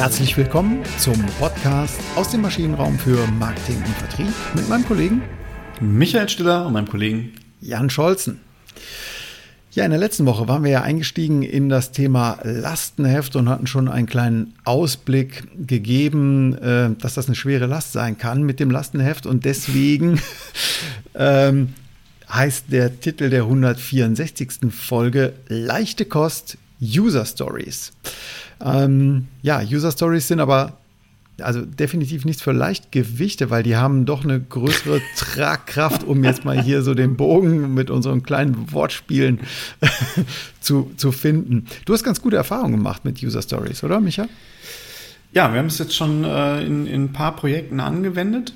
Herzlich willkommen zum Podcast aus dem Maschinenraum für Marketing und Vertrieb mit meinem Kollegen Michael Stiller und meinem Kollegen Jan Scholzen. Ja, in der letzten Woche waren wir ja eingestiegen in das Thema Lastenheft und hatten schon einen kleinen Ausblick gegeben, äh, dass das eine schwere Last sein kann mit dem Lastenheft. Und deswegen ähm, heißt der Titel der 164. Folge Leichte Kost User Stories. Ähm, ja, User Stories sind aber also definitiv nichts für Leichtgewichte, weil die haben doch eine größere Tragkraft, um jetzt mal hier so den Bogen mit unseren kleinen Wortspielen zu, zu finden. Du hast ganz gute Erfahrungen gemacht mit User Stories, oder, Micha? Ja, wir haben es jetzt schon äh, in, in, ein paar Projekten angewendet.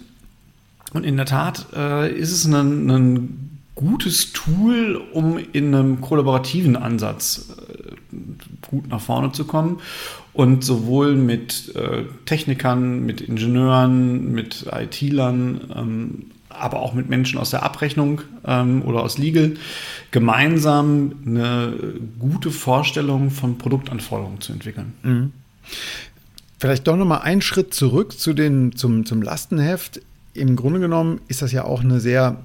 Und in der Tat äh, ist es ein, ein gutes Tool, um in einem kollaborativen Ansatz äh, gut nach vorne zu kommen und sowohl mit äh, Technikern, mit Ingenieuren, mit IT-Lern, ähm, aber auch mit Menschen aus der Abrechnung ähm, oder aus Legal gemeinsam eine gute Vorstellung von Produktanforderungen zu entwickeln. Mhm. Vielleicht doch nochmal einen Schritt zurück zu den, zum, zum Lastenheft. Im Grunde genommen ist das ja auch ein sehr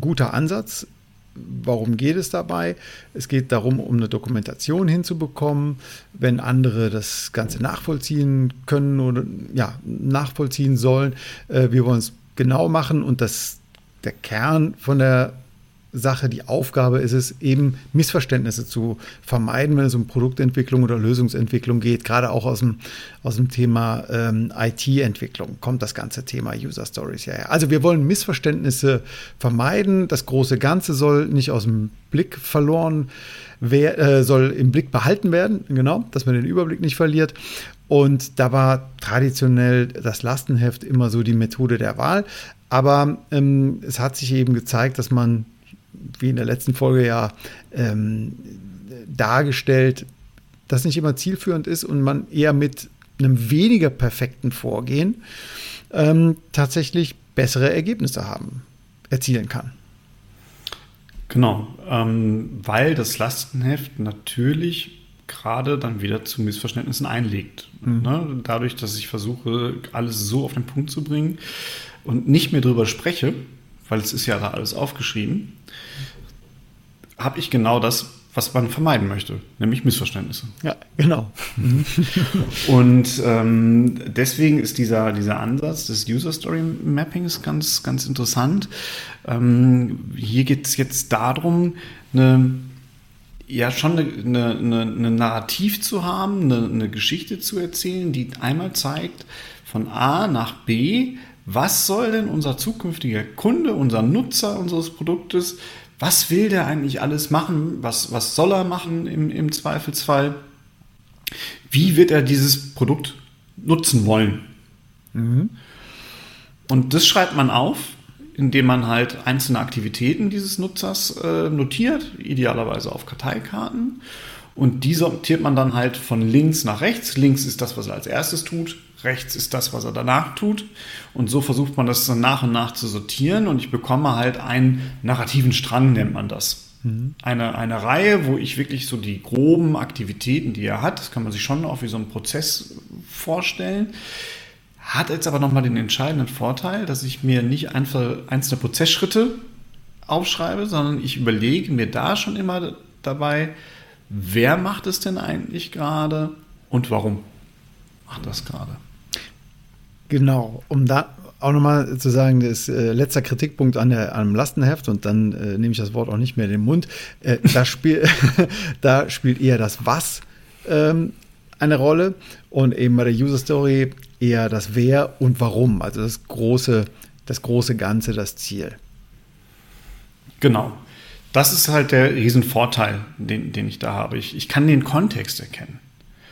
guter Ansatz, Warum geht es dabei? Es geht darum, um eine Dokumentation hinzubekommen, wenn andere das Ganze nachvollziehen können oder ja, nachvollziehen sollen. Äh, wir wollen es genau machen und das, der Kern von der Sache, die Aufgabe ist es, eben Missverständnisse zu vermeiden, wenn es um Produktentwicklung oder Lösungsentwicklung geht. Gerade auch aus dem, aus dem Thema ähm, IT-Entwicklung kommt das ganze Thema User Stories her. Also wir wollen Missverständnisse vermeiden. Das große Ganze soll nicht aus dem Blick verloren wer, äh, soll im Blick behalten werden, genau, dass man den Überblick nicht verliert. Und da war traditionell das Lastenheft immer so die Methode der Wahl. Aber ähm, es hat sich eben gezeigt, dass man wie in der letzten Folge ja ähm, dargestellt, das nicht immer zielführend ist und man eher mit einem weniger perfekten Vorgehen ähm, tatsächlich bessere Ergebnisse haben, erzielen kann. Genau, ähm, weil das Lastenheft natürlich gerade dann wieder zu Missverständnissen einlegt. Mhm. Ne? Dadurch, dass ich versuche, alles so auf den Punkt zu bringen und nicht mehr drüber spreche, weil es ist ja da alles aufgeschrieben, habe ich genau das, was man vermeiden möchte, nämlich Missverständnisse. Ja, genau. Und ähm, deswegen ist dieser, dieser Ansatz des User Story Mappings ganz, ganz interessant. Ähm, hier geht es jetzt darum, eine, ja, schon eine, eine, eine Narrativ zu haben, eine, eine Geschichte zu erzählen, die einmal zeigt, von A nach B, was soll denn unser zukünftiger Kunde, unser Nutzer unseres Produktes, was will der eigentlich alles machen? Was, was soll er machen im, im Zweifelsfall? Wie wird er dieses Produkt nutzen wollen? Mhm. Und das schreibt man auf, indem man halt einzelne Aktivitäten dieses Nutzers äh, notiert, idealerweise auf Karteikarten. Und die sortiert man dann halt von links nach rechts. Links ist das, was er als erstes tut rechts ist das, was er danach tut. Und so versucht man das dann nach und nach zu sortieren und ich bekomme halt einen narrativen Strang, nennt man das. Mhm. Eine, eine Reihe, wo ich wirklich so die groben Aktivitäten, die er hat, das kann man sich schon auch wie so einen Prozess vorstellen, hat jetzt aber nochmal den entscheidenden Vorteil, dass ich mir nicht einfach einzelne Prozessschritte aufschreibe, sondern ich überlege mir da schon immer dabei, wer macht es denn eigentlich gerade und warum macht das gerade. Genau, um da auch nochmal zu sagen, das äh, letzter Kritikpunkt an der, am Lastenheft und dann äh, nehme ich das Wort auch nicht mehr in den Mund. Äh, da, spiel, da spielt eher das Was ähm, eine Rolle und eben bei der User Story eher das Wer und Warum, also das große, das große Ganze, das Ziel. Genau. Das ist halt der Riesenvorteil, den, den ich da habe. Ich, ich kann den Kontext erkennen.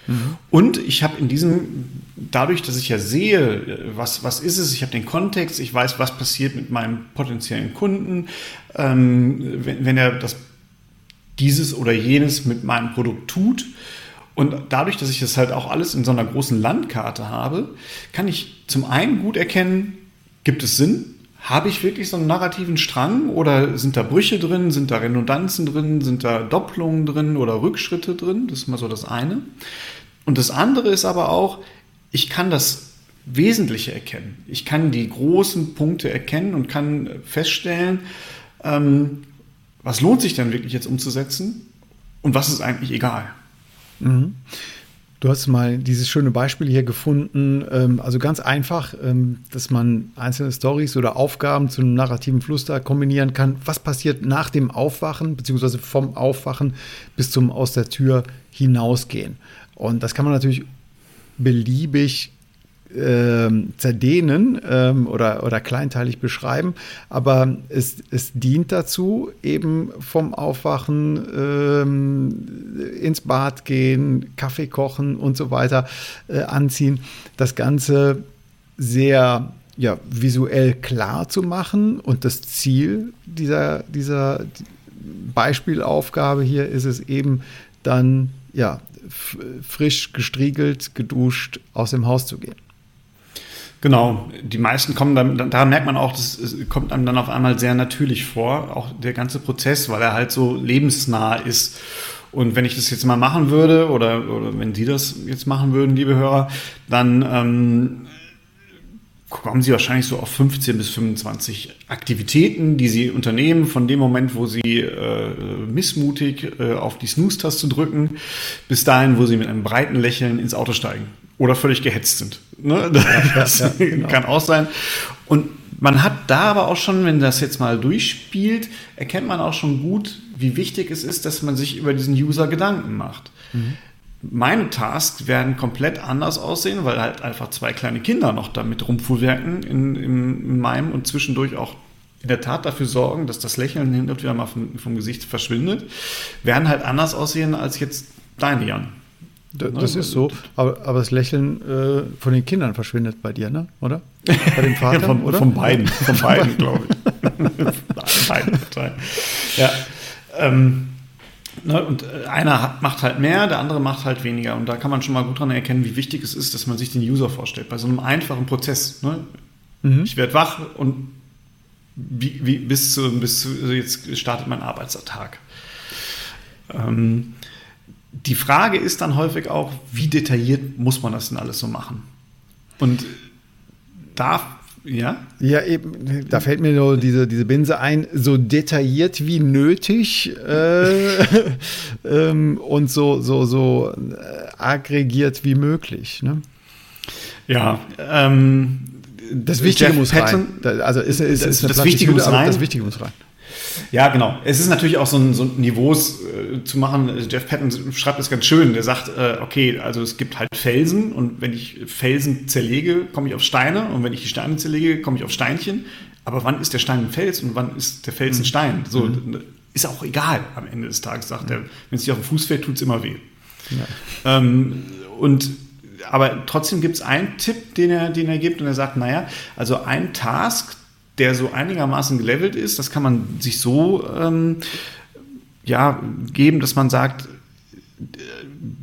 Mhm. Und ich habe in diesem, dadurch, dass ich ja sehe, was, was ist es, ich habe den Kontext, ich weiß, was passiert mit meinem potenziellen Kunden, ähm, wenn, wenn er das, dieses oder jenes mit meinem Produkt tut. Und dadurch, dass ich das halt auch alles in so einer großen Landkarte habe, kann ich zum einen gut erkennen, gibt es Sinn? Habe ich wirklich so einen narrativen Strang oder sind da Brüche drin, sind da Redundanzen drin, sind da Doppelungen drin oder Rückschritte drin? Das ist mal so das eine. Und das andere ist aber auch, ich kann das Wesentliche erkennen. Ich kann die großen Punkte erkennen und kann feststellen, ähm, was lohnt sich denn wirklich jetzt umzusetzen und was ist eigentlich egal. Mhm. Du hast mal dieses schöne Beispiel hier gefunden, ähm, also ganz einfach, ähm, dass man einzelne Stories oder Aufgaben zu einem narrativen Fluss da kombinieren kann. Was passiert nach dem Aufwachen, beziehungsweise vom Aufwachen bis zum aus der Tür hinausgehen? Und das kann man natürlich beliebig ähm, zerdehnen ähm, oder, oder kleinteilig beschreiben, aber es, es dient dazu, eben vom Aufwachen ähm, ins Bad gehen, Kaffee kochen und so weiter äh, anziehen, das Ganze sehr ja, visuell klar zu machen. Und das Ziel dieser, dieser Beispielaufgabe hier ist es eben dann ja, frisch gestriegelt, geduscht aus dem Haus zu gehen. Genau, die meisten kommen dann, da merkt man auch, das kommt einem dann auf einmal sehr natürlich vor, auch der ganze Prozess, weil er halt so lebensnah ist. Und wenn ich das jetzt mal machen würde, oder, oder wenn Sie das jetzt machen würden, liebe Hörer, dann ähm, kommen Sie wahrscheinlich so auf 15 bis 25 Aktivitäten, die Sie unternehmen, von dem Moment, wo Sie äh, missmutig äh, auf die Snooze-Taste drücken, bis dahin, wo Sie mit einem breiten Lächeln ins Auto steigen oder völlig gehetzt sind. Ne? Das ja, ja, genau. kann auch sein. Und man hat da aber auch schon, wenn das jetzt mal durchspielt, erkennt man auch schon gut, wie wichtig es ist, dass man sich über diesen User Gedanken macht. Mhm. Meine Tasks werden komplett anders aussehen, weil halt einfach zwei kleine Kinder noch damit rumfuhrwerken in, in meinem und zwischendurch auch in der Tat dafür sorgen, dass das Lächeln hin und wieder mal vom, vom Gesicht verschwindet, werden halt anders aussehen als jetzt deine Jan. Das, das ist so, aber, aber das Lächeln äh, von den Kindern verschwindet bei dir, ne? oder? Bei dem Vater, ja, von, oder? Von beiden, von beiden, glaube ich. beiden Parteien. Ja. Ähm, ne, und äh, einer hat, macht halt mehr, der andere macht halt weniger. Und da kann man schon mal gut dran erkennen, wie wichtig es ist, dass man sich den User vorstellt. Bei so einem einfachen Prozess. Ne? Mhm. Ich werde wach und wie, wie, bis, zu, bis zu, also jetzt startet mein Arbeitstag. Ähm, die Frage ist dann häufig auch, wie detailliert muss man das denn alles so machen? Und da ja? Ja, eben, da fällt mir nur diese, diese Binse ein, so detailliert wie nötig äh, ähm, und so, so, so äh, aggregiert wie möglich. Ne? Ja, ähm, das Wichtige Jeff muss Patton, rein. Also ist, ist, ist das, das Wichtige muss rein. Das Wichtige muss rein. Ja, genau. Es ist natürlich auch so ein, so ein Niveaus äh, zu machen. Jeff Patton schreibt es ganz schön. Der sagt, äh, okay, also es gibt halt Felsen und wenn ich Felsen zerlege, komme ich auf Steine und wenn ich die Steine zerlege, komme ich auf Steinchen. Aber wann ist der Stein ein Fels und wann ist der Fels ein mhm. Stein? So, mhm. ist auch egal am Ende des Tages, sagt mhm. er. Wenn es dir auf den Fuß fällt, tut es immer weh. Ja. Ähm, und aber trotzdem gibt es einen Tipp, den er, den er gibt und er sagt, naja, also ein Task, der so einigermaßen gelevelt ist. Das kann man sich so ähm, ja, geben, dass man sagt,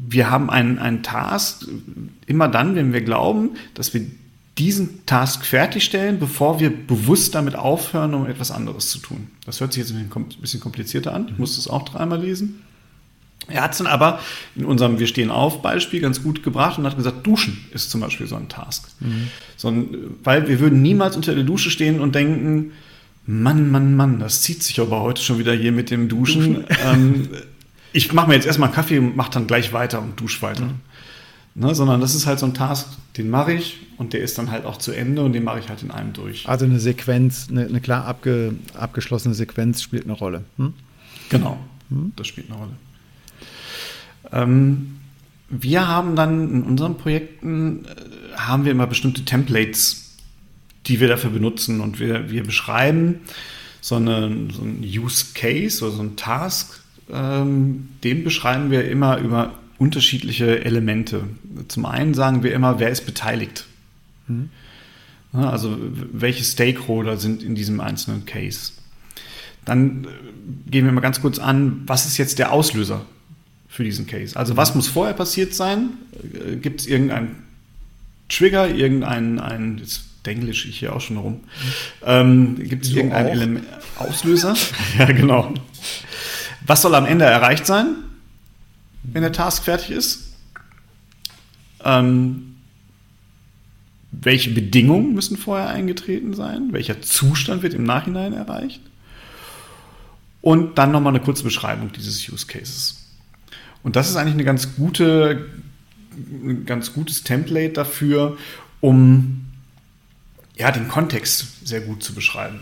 wir haben einen, einen Task immer dann, wenn wir glauben, dass wir diesen Task fertigstellen, bevor wir bewusst damit aufhören, um etwas anderes zu tun. Das hört sich jetzt ein bisschen komplizierter an. Ich muss das auch dreimal lesen. Er hat es dann aber in unserem Wir stehen auf Beispiel ganz gut gebracht und hat gesagt, Duschen ist zum Beispiel so ein Task. Mhm. So ein, weil wir würden niemals unter der Dusche stehen und denken, Mann, Mann, Mann, das zieht sich aber heute schon wieder hier mit dem Duschen. Duschen. Ähm, ich mache mir jetzt erstmal Kaffee und mache dann gleich weiter und dusche weiter. Mhm. Ne, sondern das ist halt so ein Task, den mache ich und der ist dann halt auch zu Ende und den mache ich halt in einem durch. Also eine Sequenz, eine, eine klar abge, abgeschlossene Sequenz spielt eine Rolle. Hm? Genau, hm? das spielt eine Rolle. Ähm, wir haben dann in unseren Projekten, äh, haben wir immer bestimmte Templates, die wir dafür benutzen und wir, wir beschreiben so, eine, so einen Use Case oder so einen Task, ähm, den beschreiben wir immer über unterschiedliche Elemente. Zum einen sagen wir immer, wer ist beteiligt. Mhm. Also welche Stakeholder sind in diesem einzelnen Case. Dann äh, gehen wir mal ganz kurz an, was ist jetzt der Auslöser für diesen Case. Also was muss vorher passiert sein? Äh, Gibt es irgendeinen Trigger, irgendeinen, ein, jetzt denglisch ich hier auch schon rum. Ähm, Gibt es so irgendeinen Element, Auslöser? ja, genau. Was soll am Ende erreicht sein, wenn der Task fertig ist? ähm, welche Bedingungen müssen vorher eingetreten sein, welcher Zustand wird im Nachhinein erreicht und dann nochmal eine kurze Beschreibung dieses Use Cases. Und das ist eigentlich eine ganz gute, ein ganz gutes Template dafür, um ja, den Kontext sehr gut zu beschreiben.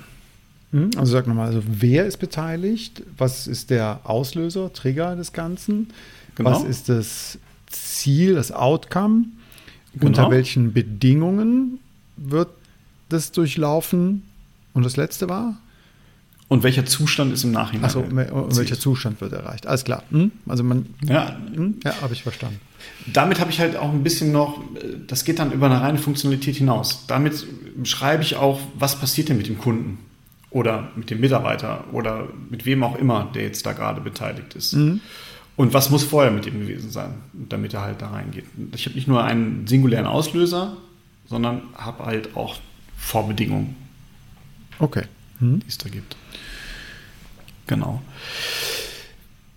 Hm, also sag nochmal, also wer ist beteiligt? Was ist der Auslöser, Trigger des Ganzen? Genau. Was ist das Ziel, das Outcome? Genau. Unter welchen Bedingungen wird das durchlaufen? Und das letzte war? Und welcher Zustand ist im Nachhinein? Achso, welcher Zustand wird erreicht? Alles klar. Hm? Also man. Ja, hm? ja habe ich verstanden. Damit habe ich halt auch ein bisschen noch, das geht dann über eine reine Funktionalität hinaus. Damit beschreibe ich auch, was passiert denn mit dem Kunden oder mit dem Mitarbeiter oder mit wem auch immer, der jetzt da gerade beteiligt ist. Mhm. Und was muss vorher mit ihm gewesen sein, damit er halt da reingeht. Ich habe nicht nur einen singulären Auslöser, sondern habe halt auch Vorbedingungen. Okay. Mhm. Die es da gibt. Genau.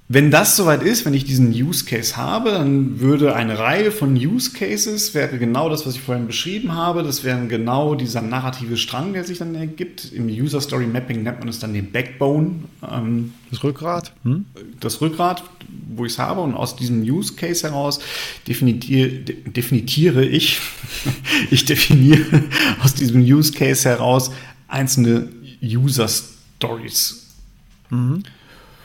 Wenn das soweit ist, wenn ich diesen Use Case habe, dann würde eine Reihe von Use Cases, wäre genau das, was ich vorhin beschrieben habe. Das wäre genau dieser narrative Strang, der sich dann ergibt. Im User Story Mapping nennt man es dann den Backbone. Ähm, das Rückgrat. Hm? Das Rückgrat, wo ich es habe. Und aus diesem Use Case heraus definiere, definiere ich, ich definiere aus diesem Use Case heraus einzelne User Stories Mhm.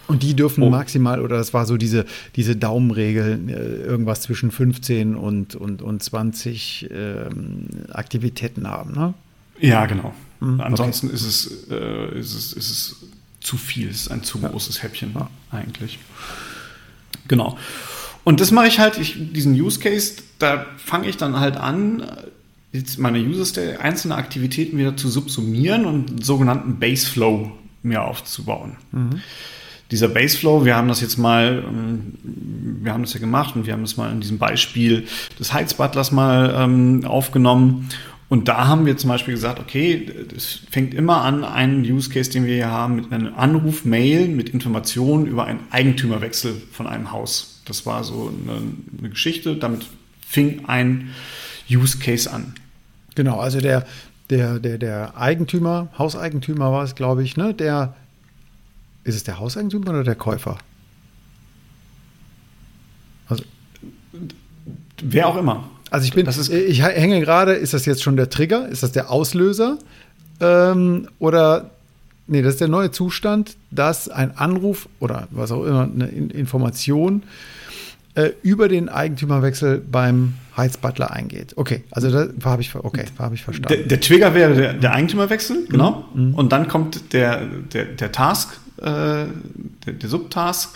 Und die dürfen oh. maximal, oder das war so diese, diese Daumenregel, äh, irgendwas zwischen 15 und, und, und 20 ähm, Aktivitäten haben, ne? Ja, genau. Mhm. Ansonsten okay. ist, es, äh, ist, es, ist es zu viel, es ist ein zu ja. großes Häppchen ja. eigentlich. Genau. Und das mache ich halt, ich, diesen Use Case, da fange ich dann halt an, meine User einzelne Aktivitäten wieder zu subsumieren und einen sogenannten Base Flow mehr aufzubauen. Mhm. Dieser Baseflow, wir haben das jetzt mal, ähm, wir haben das ja gemacht und wir haben das mal in diesem Beispiel des Heizbutlers mal ähm, aufgenommen. Und da haben wir zum Beispiel gesagt, okay, es fängt immer an, einen Use Case, den wir hier haben, mit einem Anruf, Mail, mit Informationen über einen Eigentümerwechsel von einem Haus. Das war so eine, eine Geschichte, damit fing ein Use Case an. Genau, also der, der, der, der Eigentümer, Hauseigentümer war es, glaube ich, ne? Der, ist es der Hauseigentümer oder der Käufer? Also, wer auch immer. Also ich bin, das ist, ich hänge gerade, ist das jetzt schon der Trigger? Ist das der Auslöser? Ähm, oder, nee, das ist der neue Zustand, dass ein Anruf oder was auch immer, eine Information äh, über den Eigentümerwechsel beim Heizbutler eingeht. Okay, also da habe ich, okay, hab ich verstanden. Der, der Trigger wäre der, der Eigentümerwechsel, genau. Mhm. Und dann kommt der, der, der Task, äh, der, der Subtask.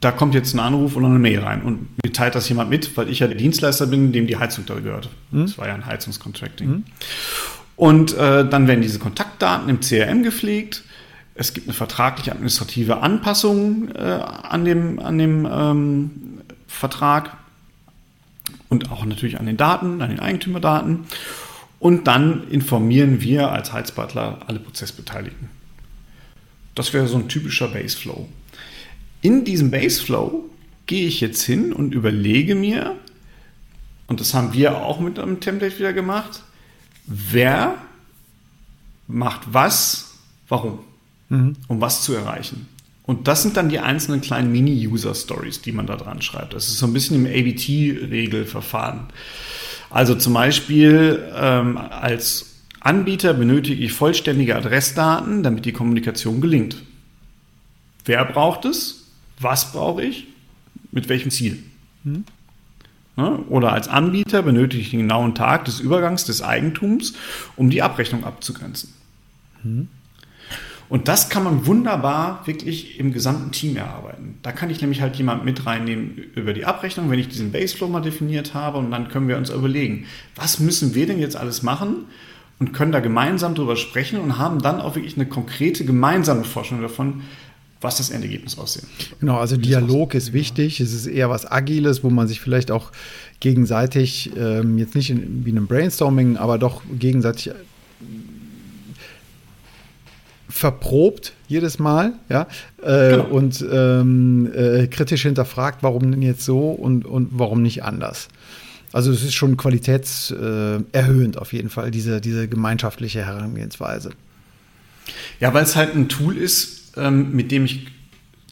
Da kommt jetzt ein Anruf oder eine Mail rein und mir teilt das jemand mit, weil ich ja der Dienstleister bin, dem die Heizung da gehört. Mhm. Das war ja ein Heizungscontracting. Mhm. Und äh, dann werden diese Kontaktdaten im CRM gepflegt es gibt eine vertragliche administrative Anpassung äh, an dem, an dem ähm, Vertrag und auch natürlich an den Daten, an den Eigentümerdaten. Und dann informieren wir als Heizbutler alle Prozessbeteiligten. Das wäre so ein typischer Baseflow. In diesem Baseflow gehe ich jetzt hin und überlege mir, und das haben wir auch mit einem Template wieder gemacht, wer macht was, warum mhm. um was zu erreichen. Und das sind dann die einzelnen kleinen Mini-User-Stories, die man da dran schreibt. Das ist so ein bisschen im ABT-Regelverfahren. Also zum Beispiel ähm, als Anbieter benötige ich vollständige Adressdaten, damit die Kommunikation gelingt. Wer braucht es? Was brauche ich? Mit welchem Ziel? Mhm. Oder als Anbieter benötige ich den genauen Tag des Übergangs des Eigentums, um die Abrechnung abzugrenzen. Mhm. Und das kann man wunderbar wirklich im gesamten Team erarbeiten. Da kann ich nämlich halt jemand mit reinnehmen über die Abrechnung, wenn ich diesen Baseflow mal definiert habe und dann können wir uns überlegen, was müssen wir denn jetzt alles machen und können da gemeinsam drüber sprechen und haben dann auch wirklich eine konkrete gemeinsame Forschung davon, was das Endergebnis aussehen. Genau, also Dialog ist wichtig. Es ist eher was Agiles, wo man sich vielleicht auch gegenseitig, ähm, jetzt nicht in, wie einem Brainstorming, aber doch gegenseitig verprobt jedes Mal, ja, äh, genau. und ähm, äh, kritisch hinterfragt, warum denn jetzt so und, und warum nicht anders. Also es ist schon qualitätserhöhend auf jeden Fall, diese, diese gemeinschaftliche Herangehensweise. Ja, weil es halt ein Tool ist, ähm, mit dem ich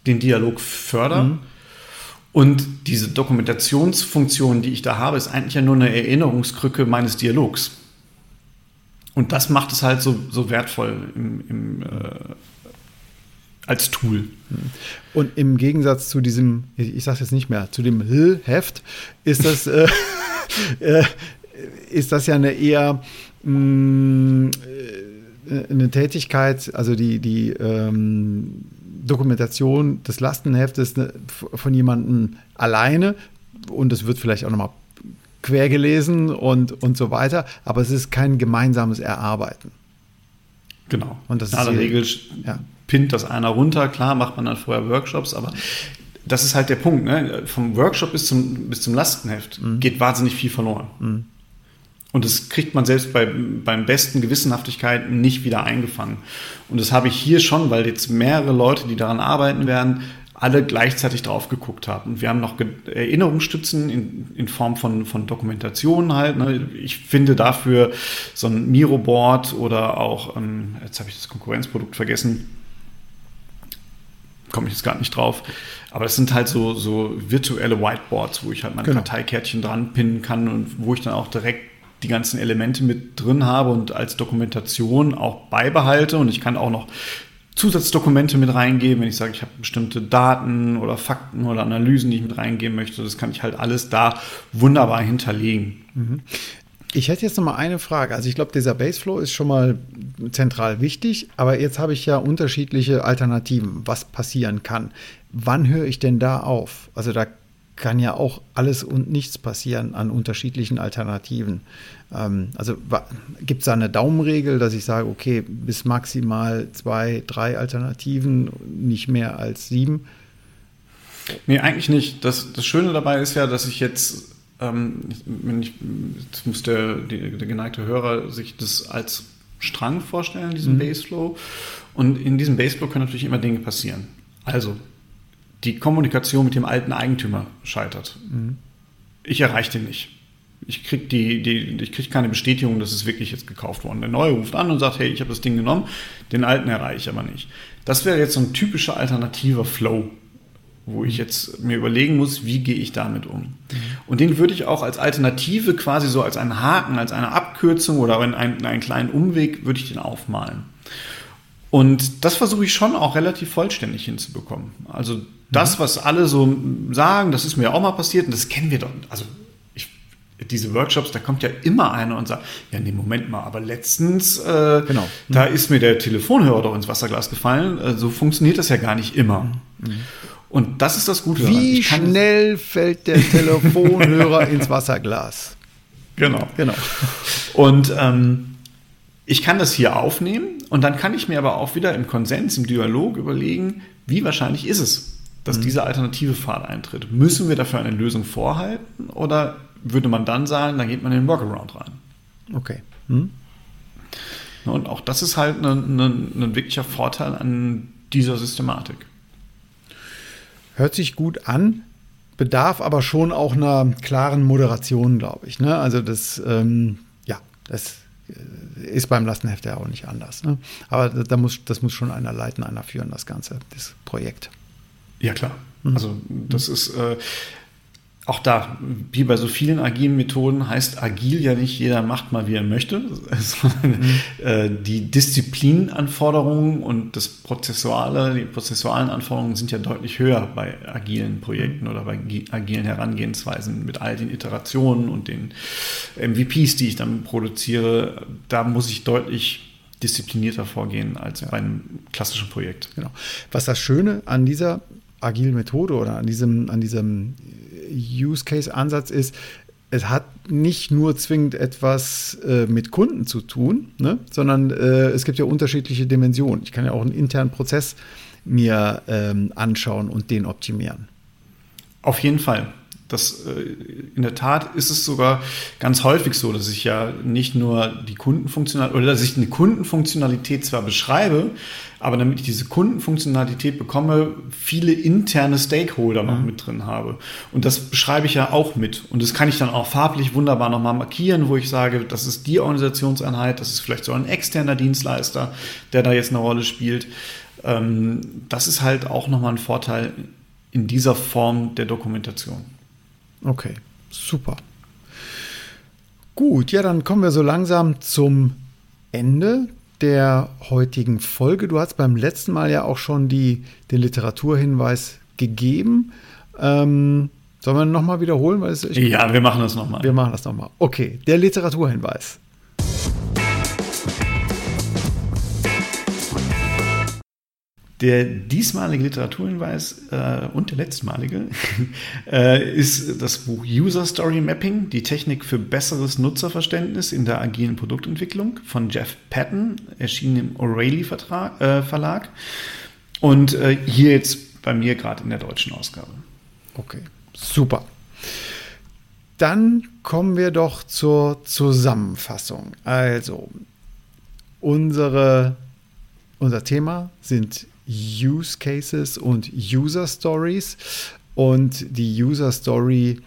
den Dialog fördere. Mhm. Und diese Dokumentationsfunktion, die ich da habe, ist eigentlich ja nur eine Erinnerungskrücke meines Dialogs. Und das macht es halt so, so wertvoll im, im, äh, als Tool. Und im Gegensatz zu diesem, ich sage jetzt nicht mehr, zu dem Hill-Heft, ist das, äh, äh, ist das ja eine eher mh, mm, äh, eine Tätigkeit, also die, die ähm, Dokumentation des Lastenheftes ne, von jemandem alleine und es wird vielleicht auch nochmal quer gelesen und, und so weiter, aber es ist kein gemeinsames Erarbeiten. Genau. Und das in aller Regel ja. pinnt das einer runter. Klar macht man dann vorher Workshops, aber das ist halt der Punkt. Ne? Vom Workshop bis zum, bis zum Lastenheft mhm. geht wahnsinnig viel verloren. Mhm. Und das kriegt man selbst bei, beim besten Gewissenhaftigkeit nicht wieder eingefangen. Und das habe ich hier schon, weil jetzt mehrere Leute, die daran arbeiten werden, alle gleichzeitig drauf geguckt haben. Und wir haben noch Erinnerungsstützen in, in Form von, von Dokumentationen halt. Ne? Ich finde dafür so ein Miro-Board oder auch, ähm, jetzt habe ich das Konkurrenzprodukt vergessen, komme ich jetzt gar nicht drauf. Aber das sind halt so, so virtuelle Whiteboards, wo ich halt mein genau. Karteikärtchen dran pinnen kann und wo ich dann auch direkt die ganzen Elemente mit drin habe und als Dokumentation auch beibehalte. Und ich kann auch noch Zusatzdokumente mit reingeben, wenn ich sage, ich habe bestimmte Daten oder Fakten oder Analysen, die ich mit reingeben möchte. Das kann ich halt alles da wunderbar hinterlegen. Mhm. Ich hätte jetzt noch mal eine Frage. Also ich glaube, dieser Baseflow ist schon mal zentral wichtig, aber jetzt habe ich ja unterschiedliche Alternativen, was passieren kann. Wann höre ich denn da auf? Also da kann ja auch alles und nichts passieren an unterschiedlichen Alternativen. Ähm, also gibt es da eine Daumenregel, dass ich sage, okay, bis maximal zwei, drei Alternativen, nicht mehr als sieben? Nee, eigentlich nicht. Das, das Schöne dabei ist ja, dass ich jetzt, ähm, wenn ich, jetzt muss der, der, der geneigte Hörer sich das als Strang vorstellen, diesen mhm. Baseflow. Und in diesem Baseflow können natürlich immer Dinge passieren. Also, die Kommunikation mit dem alten Eigentümer scheitert. Mhm. Ich erreiche den nicht. Ich kriege die, die, krieg keine Bestätigung, dass es wirklich jetzt gekauft worden. Der Neue ruft an und sagt, hey, ich habe das Ding genommen, den alten erreiche ich aber nicht. Das wäre jetzt so ein typischer alternativer Flow, wo ich jetzt mir überlegen muss, wie gehe ich damit um. Und den würde ich auch als Alternative quasi so als einen Haken, als eine Abkürzung oder einen, einen kleinen Umweg, würde ich den aufmalen. Und das versuche ich schon auch relativ vollständig hinzubekommen. Also das, mhm. was alle so sagen, das ist mir auch mal passiert und das kennen wir doch. Also ich, diese Workshops, da kommt ja immer einer und sagt, ja, nee, Moment mal, aber letztens, äh, genau. Mhm. da ist mir der Telefonhörer doch ins Wasserglas gefallen. Äh, so funktioniert das ja gar nicht immer. Mhm. Und das ist das Gute. Wie schnell fällt der Telefonhörer ins Wasserglas? Genau. Genau. Und ähm, ich kann das hier aufnehmen und dann kann ich mir aber auch wieder im Konsens, im Dialog überlegen, wie wahrscheinlich ist es, dass mhm. dieser alternative Pfad eintritt. Müssen wir dafür eine Lösung vorhalten oder würde man dann sagen, dann geht man in den Workaround rein? Okay. Mhm. Und auch das ist halt ein, ein, ein wirklicher Vorteil an dieser Systematik. Hört sich gut an, bedarf aber schon auch einer klaren Moderation, glaube ich. Ne? Also das, ähm, ja, das ist beim Lastenheft ja auch nicht anders. Ne? Aber da muss, das muss schon einer leiten, einer führen, das Ganze, das Projekt. Ja, klar. Mhm. Also das ist, äh, auch da, wie bei so vielen agilen Methoden, heißt agil ja nicht jeder macht mal, wie er möchte, sondern mhm. äh, die Disziplinanforderungen und das Prozessuale, die prozessualen Anforderungen sind ja deutlich höher bei agilen Projekten oder bei agilen Herangehensweisen mit all den Iterationen und den MVPs, die ich dann produziere. Da muss ich deutlich disziplinierter vorgehen als ja. bei einem klassischen Projekt. Genau. Was das Schöne an dieser agilen Methode oder an diesem, an diesem Use Case Ansatz ist, es hat nicht nur zwingend etwas äh, mit Kunden zu tun, ne, sondern äh, es gibt ja unterschiedliche Dimensionen. Ich kann ja auch einen internen Prozess mir ähm, anschauen und den optimieren. Auf jeden Fall. Das, äh, in der Tat ist es sogar ganz häufig so, dass ich ja nicht nur die Kundenfunktionalität oder dass ich eine Kundenfunktionalität zwar beschreibe, aber damit ich diese Kundenfunktionalität bekomme, viele interne Stakeholder noch mhm. mit drin habe. Und das beschreibe ich ja auch mit. Und das kann ich dann auch farblich wunderbar nochmal markieren, wo ich sage, das ist die Organisationseinheit, das ist vielleicht so ein externer Dienstleister, der da jetzt eine Rolle spielt. Ähm, das ist halt auch nochmal ein Vorteil in dieser Form der Dokumentation. Okay, super. Gut, ja, dann kommen wir so langsam zum Ende der heutigen Folge. Du hast beim letzten Mal ja auch schon die, den Literaturhinweis gegeben. Ähm, sollen wir nochmal wiederholen? Weil es, ja, wir machen das nochmal. Wir machen das nochmal. Okay, der Literaturhinweis. Der diesmalige Literaturhinweis äh, und der letztmalige äh, ist das Buch User Story Mapping, die Technik für besseres Nutzerverständnis in der agilen Produktentwicklung von Jeff Patton, erschienen im O'Reilly äh, Verlag und äh, hier jetzt bei mir gerade in der deutschen Ausgabe. Okay, super. Dann kommen wir doch zur Zusammenfassung. Also, unsere, unser Thema sind Use Cases und User Stories. Und die User Story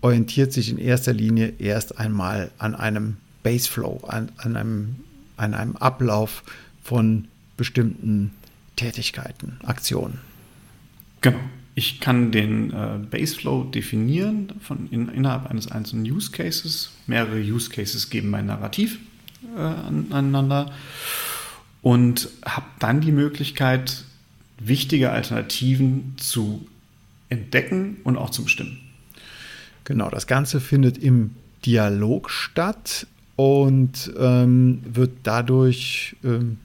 orientiert sich in erster Linie erst einmal an einem Baseflow, an, an, einem, an einem Ablauf von bestimmten Tätigkeiten, Aktionen. Genau. Ich kann den äh, Baseflow definieren von in, innerhalb eines einzelnen Use Cases. Mehrere Use Cases geben mein Narrativ äh, aneinander und habe dann die Möglichkeit, wichtige Alternativen zu entdecken und auch zu bestimmen. Genau, das Ganze findet im Dialog statt und ähm, wird dadurch ähm,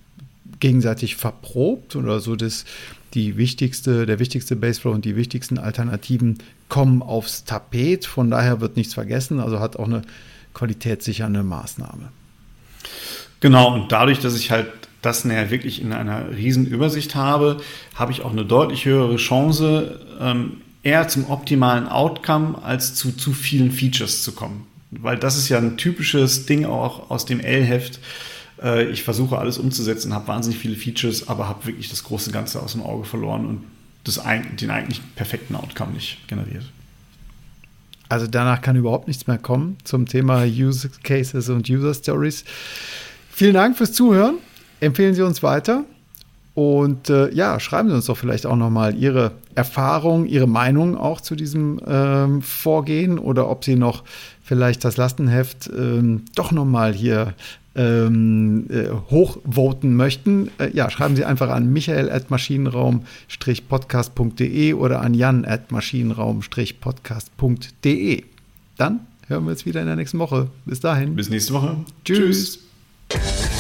gegenseitig verprobt oder so, dass die wichtigste, der wichtigste Baseflow und die wichtigsten Alternativen kommen aufs Tapet. Von daher wird nichts vergessen, also hat auch eine qualitätssichernde Maßnahme. Genau, und dadurch, dass ich halt das näher wirklich in einer riesen Übersicht habe, habe ich auch eine deutlich höhere Chance, ähm, eher zum optimalen Outcome als zu zu vielen Features zu kommen. Weil das ist ja ein typisches Ding auch aus dem L-Heft. Äh, ich versuche alles umzusetzen, habe wahnsinnig viele Features, aber habe wirklich das große Ganze aus dem Auge verloren und das, den eigentlich perfekten Outcome nicht generiert. Also danach kann überhaupt nichts mehr kommen zum Thema Use Cases und User Stories. Vielen Dank fürs Zuhören empfehlen Sie uns weiter. Und äh, ja, schreiben Sie uns doch vielleicht auch nochmal Ihre Erfahrung, Ihre Meinung auch zu diesem ähm, Vorgehen oder ob Sie noch vielleicht das Lastenheft ähm, doch nochmal hier ähm, äh, hochvoten möchten. Äh, ja, schreiben Sie einfach an michael at maschinenraum-podcast.de oder an jan at maschinenraum-podcast.de. Dann hören wir uns wieder in der nächsten Woche. Bis dahin. Bis nächste Woche. Tschüss. Tschüss.